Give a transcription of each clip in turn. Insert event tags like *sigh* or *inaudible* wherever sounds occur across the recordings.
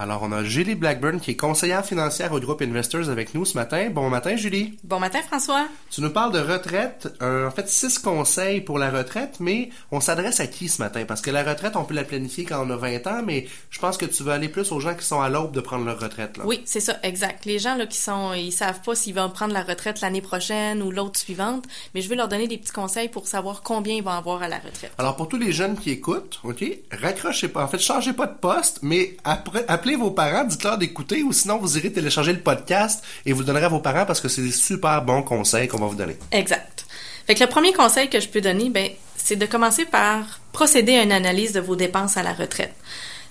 Alors, on a Julie Blackburn qui est conseillère financière au groupe Investors avec nous ce matin. Bon matin, Julie. Bon matin, François. Tu nous parles de retraite, euh, en fait, six conseils pour la retraite, mais on s'adresse à qui ce matin? Parce que la retraite, on peut la planifier quand on a 20 ans, mais je pense que tu veux aller plus aux gens qui sont à l'aube de prendre leur retraite. Là. Oui, c'est ça, exact. Les gens là qui sont, ils savent pas s'ils vont prendre la retraite l'année prochaine ou l'autre suivante, mais je vais leur donner des petits conseils pour savoir combien ils vont avoir à la retraite. Alors, pour tous les jeunes qui écoutent, OK, raccrochez pas, en fait, changez pas de poste, mais après, appelez vos parents, dites-leur d'écouter ou sinon vous irez télécharger le podcast et vous le donnerez à vos parents parce que c'est des super bons conseils qu'on va vous donner. Exact. Fait que le premier conseil que je peux donner, ben, c'est de commencer par procéder à une analyse de vos dépenses à la retraite.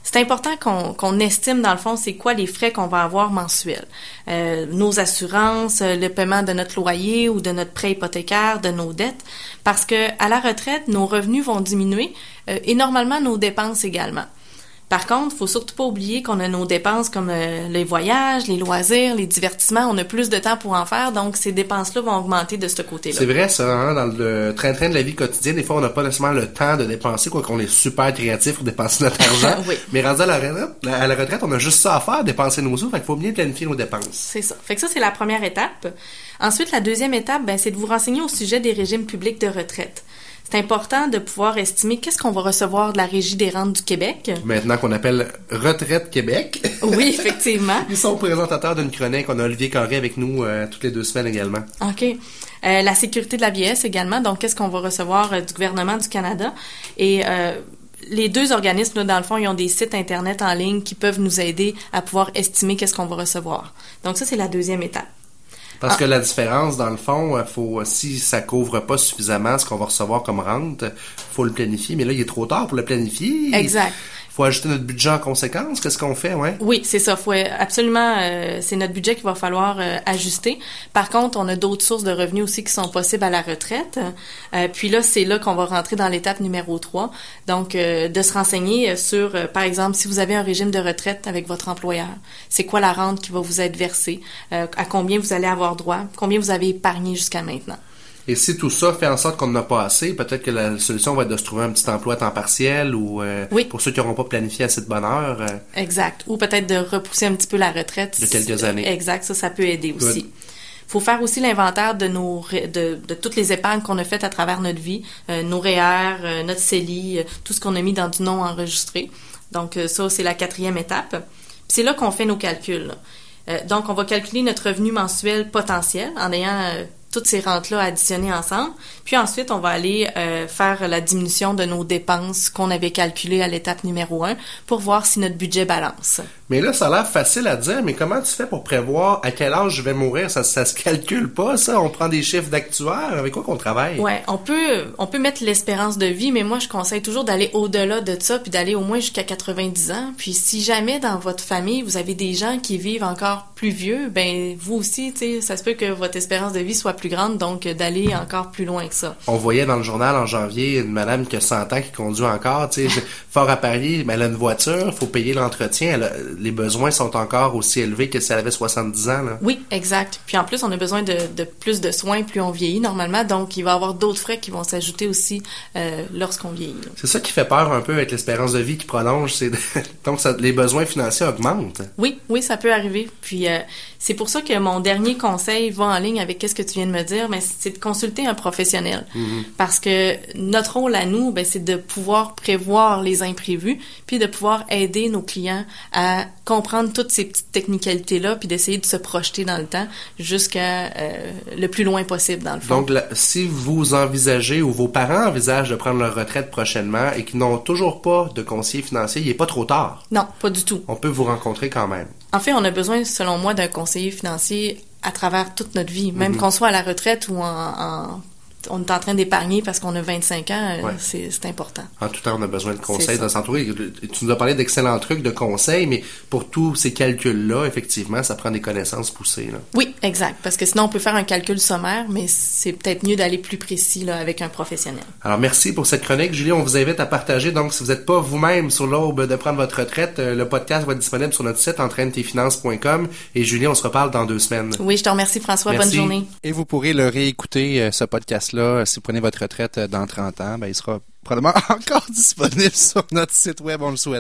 C'est important qu'on estime, dans le fond, c'est quoi les frais qu'on va avoir mensuels. Euh, nos assurances, le paiement de notre loyer ou de notre prêt hypothécaire, de nos dettes, parce que à la retraite, nos revenus vont diminuer euh, et normalement nos dépenses également. Par contre, faut surtout pas oublier qu'on a nos dépenses comme euh, les voyages, les loisirs, les divertissements. On a plus de temps pour en faire, donc ces dépenses-là vont augmenter de ce côté-là. C'est vrai ça, hein? dans le train-train de la vie quotidienne, des fois on n'a pas nécessairement le temps de dépenser, quoi qu'on est super créatif pour dépenser notre argent. *laughs* oui. Mais rendu à la, retraite, à la retraite, on a juste ça à faire, dépenser nos sous. Fait qu'il faut bien planifier nos dépenses. C'est ça. Fait que ça c'est la première étape. Ensuite, la deuxième étape, ben, c'est de vous renseigner au sujet des régimes publics de retraite c'est important de pouvoir estimer qu'est-ce qu'on va recevoir de la Régie des rentes du Québec. Maintenant qu'on appelle Retraite Québec. *laughs* Oui, effectivement. Ils sont présentateurs d'une chronique. On a Olivier Carré avec nous euh, toutes les deux semaines également. OK. Euh, la sécurité de la vieillesse également. Donc, qu'est-ce qu'on va recevoir euh, du gouvernement du Canada? Et les deux organismes, là, dans le fond, ils ont des sites Internet en ligne qui peuvent nous aider à pouvoir estimer qu'est-ce qu'on va recevoir. Donc, ça, c'est la deuxième étape. Parce ah. que la différence, dans le fond, euh, faut si ça couvre pas suffisamment ce qu'on va recevoir comme rente, faut le planifier. Mais là, il est trop tard pour le planifier. Exact faut ajouter notre budget en conséquence. Qu'est-ce qu'on fait, ouais? Oui, c'est ça. Faut absolument, euh, c'est notre budget qu'il va falloir euh, ajuster. Par contre, on a d'autres sources de revenus aussi qui sont possibles à la retraite. Euh, puis là, c'est là qu'on va rentrer dans l'étape numéro 3. Donc, de se renseigner sur, par exemple, si vous avez un régime de retraite avec votre employeur, c'est quoi la rente qui va vous être versée, à combien vous allez avoir droit, combien vous avez épargné jusqu'à maintenant? Et si tout ça fait en sorte qu'on n'en a pas assez, peut-être que la solution va être de se trouver un petit emploi à temps partiel ou euh, pour ceux qui n'auront pas planifié assez de bonne heure. Euh, exact. Ou peut-être de repousser un petit peu la retraite. De quelques années. Exact. Ça, ça peut aider aussi. Il faut faire aussi l'inventaire de nos de, de, toutes les épargnes qu'on a faites à travers notre vie, euh, nos REER, notre CELI, tout ce qu'on a mis dans du non enregistré. Donc ça, c'est la quatrième étape. c'est là qu'on fait nos calculs. donc, on va calculer notre revenu mensuel potentiel en ayant toutes ces rentes-là additionnées ensemble. Puis ensuite, on va aller euh, faire la diminution de nos dépenses qu'on avait calculées à l'étape numéro 1 pour voir si notre budget balance. Mais là, ça a l'air facile à dire, mais comment tu fais pour prévoir à quel âge je vais mourir? Ça, ça se calcule pas, ça? On prend des chiffres d'actuaires? Avec quoi qu'on travaille? Ouais, on peut, on peut mettre l'espérance de vie, mais moi, je conseille toujours d'aller au-delà de ça, puis d'aller au moins jusqu'à 90 ans. Puis si jamais dans votre famille, vous avez des gens qui vivent encore plus vieux, ben vous aussi, tu sais, ça se peut que votre espérance de vie soit plus grande, donc d'aller encore plus loin que ça. On voyait dans le journal en janvier une madame qui a 100 ans qui conduit encore, tu sais, *laughs* fort à Paris, mais elle a une voiture, faut payer l'entretien, les besoins sont encore aussi élevés que si elle avait 70 ans. Là. Oui, exact. Puis en plus, on a besoin de, de plus de soins plus on vieillit normalement, donc il va y avoir d'autres frais qui vont s'ajouter aussi euh, lorsqu'on vieillit. C'est ça qui fait peur un peu avec l'espérance de vie qui prolonge, c'est *laughs* donc ça, les besoins financiers augmentent. Oui, oui, ça peut arriver. Puis euh, c'est pour ça que mon dernier conseil va en ligne avec qu'est-ce que tu viens de me dire, mais c'est de consulter un professionnel. Mm-hmm. Parce que notre rôle à nous, ben, c'est de pouvoir prévoir les imprévus, puis de pouvoir aider nos clients à comprendre toutes ces petites technicalités-là, puis d'essayer de se projeter dans le temps jusqu'à euh, le plus loin possible, dans le fond. Donc, si vous envisagez ou vos parents envisagent de prendre leur retraite prochainement et qui n'ont toujours pas de conseiller financier, il n'est pas trop tard. Non, pas du tout. On peut vous rencontrer quand même. En fait, on a besoin, selon moi, d'un conseiller financier à travers toute notre vie, même mm-hmm. qu'on soit à la retraite ou en, en on est en train d'épargner parce qu'on a 25 ans, euh, c'est important. En tout temps, on a besoin de conseils, de s'entourer. Tu nous as parlé d'excellents trucs de conseils, mais pour tous ces calculs-là, effectivement, ça prend des connaissances poussées. Oui, exact. Parce que sinon, on peut faire un calcul sommaire, mais c'est peut-être mieux d'aller plus précis là, avec un professionnel. Alors, merci pour cette chronique. Julie, on vous invite à partager. Donc, si vous n'êtes pas vous-même sur l'aube de prendre votre retraite, euh, le podcast va être disponible sur notre site entraîne-tes-finances.com. Et Julie, on se reparle dans deux semaines. Oui, je te remercie, François. Bonne journée. Et vous pourrez le réécouter, euh, ce podcast-là si vous prenez votre retraite euh, dans 30 ans, ben, il sera probablement *laughs* encore disponible sur notre site web, on le souhaite.